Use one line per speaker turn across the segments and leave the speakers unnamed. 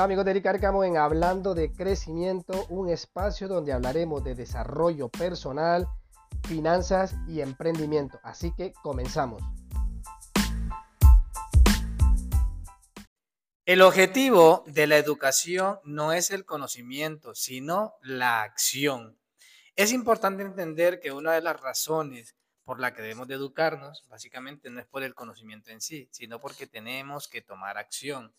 Hola amigos de Eric Arcamo en Hablando de Crecimiento, un espacio donde hablaremos de desarrollo personal, finanzas y emprendimiento. Así que comenzamos.
El objetivo de la educación no es el conocimiento, sino la acción. Es importante entender que una de las razones por la que debemos de educarnos, básicamente no es por el conocimiento en sí, sino porque tenemos que tomar acción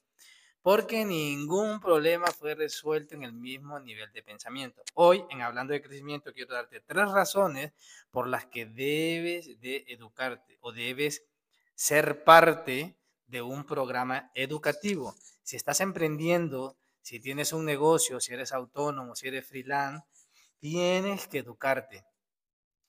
porque ningún problema fue resuelto en el mismo nivel de pensamiento. Hoy, en Hablando de Crecimiento, quiero darte tres razones por las que debes de educarte o debes ser parte de un programa educativo. Si estás emprendiendo, si tienes un negocio, si eres autónomo, si eres freelance, tienes que educarte.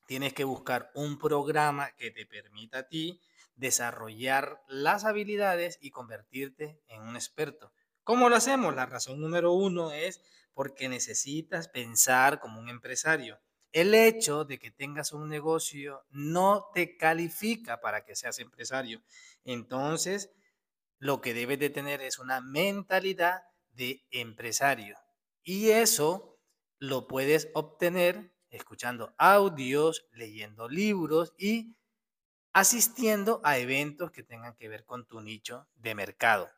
Tienes que buscar un programa que te permita a ti desarrollar las habilidades y convertirte en un experto. ¿Cómo lo hacemos? La razón número uno es porque necesitas pensar como un empresario. El hecho de que tengas un negocio no te califica para que seas empresario. Entonces, lo que debes de tener es una mentalidad de empresario. Y eso lo puedes obtener escuchando audios, leyendo libros y asistiendo a eventos que tengan que ver con tu nicho de mercado.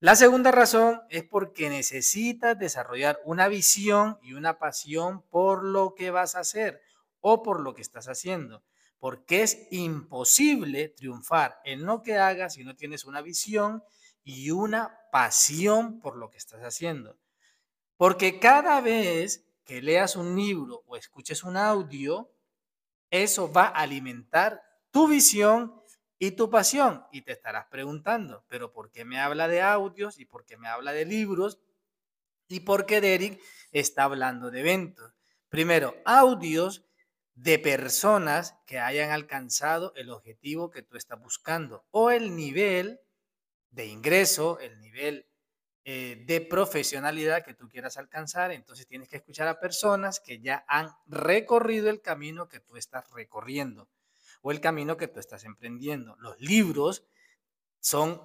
La segunda razón es porque necesitas desarrollar una visión y una pasión por lo que vas a hacer o por lo que estás haciendo, porque es imposible triunfar en lo que hagas si no tienes una visión y una pasión por lo que estás haciendo. Porque cada vez que leas un libro o escuches un audio, eso va a alimentar tu visión y tu pasión. Y te estarás preguntando, pero ¿por qué me habla de audios y por qué me habla de libros? ¿Y por qué Derek está hablando de eventos? Primero, audios de personas que hayan alcanzado el objetivo que tú estás buscando o el nivel de ingreso, el nivel eh, de profesionalidad que tú quieras alcanzar. Entonces tienes que escuchar a personas que ya han recorrido el camino que tú estás recorriendo o el camino que tú estás emprendiendo. Los libros son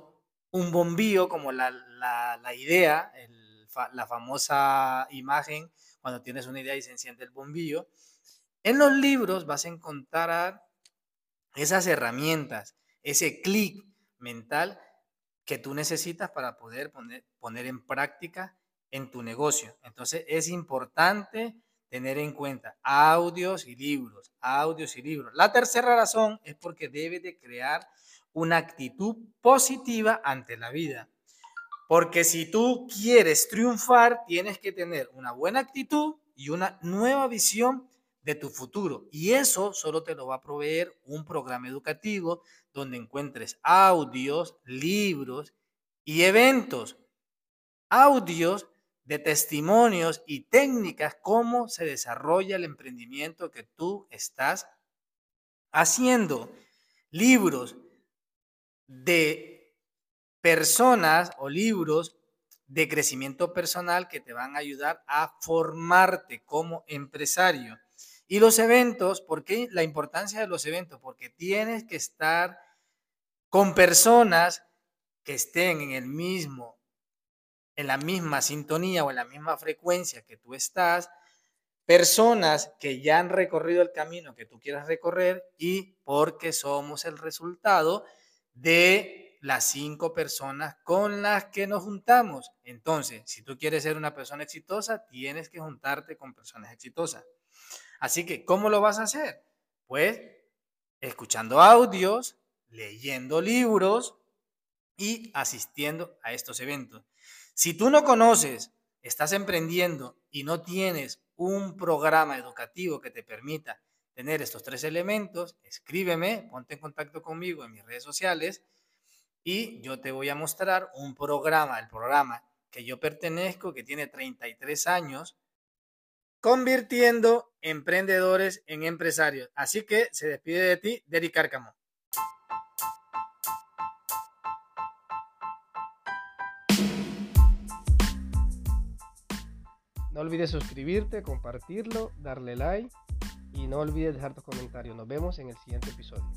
un bombío, como la, idea, la famosa imagen, cuando tienes una idea y se enciende el bombillo. En los libros vas a encontrar esas herramientas, ese clic mental que tú necesitas para poder poner, poner en práctica en tu negocio. Entonces es importante tener en cuenta audios y libros, audios y libros. La tercera razón es porque debes de crear una actitud positiva ante la vida. Porque si tú quieres triunfar, tienes que tener una buena actitud y una nueva visión de tu futuro. Y eso solo te lo va a proveer un programa educativo donde encuentres audios, libros y eventos. Audios de testimonios y técnicas, cómo se desarrolla el emprendimiento que tú estás haciendo. Libros de personas o libros de crecimiento personal que te van a ayudar a formarte como empresario. Y los eventos, ¿por qué la importancia de los eventos? Porque tienes que estar con personas que estén en el mismo en la misma sintonía o en la misma frecuencia que tú estás, personas que ya han recorrido el camino que tú quieras recorrer y porque somos el resultado de las cinco personas con las que nos juntamos. Entonces, si tú quieres ser una persona exitosa, tienes que juntarte con personas exitosas. Así que, ¿cómo lo vas a hacer? Pues escuchando audios, leyendo libros y asistiendo a estos eventos. Si tú no conoces, estás emprendiendo y no tienes un programa educativo que te permita tener estos tres elementos, escríbeme, ponte en contacto conmigo en mis redes sociales y yo te voy a mostrar un programa, el programa que yo pertenezco, que tiene 33 años, convirtiendo emprendedores en empresarios. Así que se despide de ti, Derek Cárcamo.
No olvides suscribirte, compartirlo, darle like y no olvides dejar tus comentarios. Nos vemos en el siguiente episodio.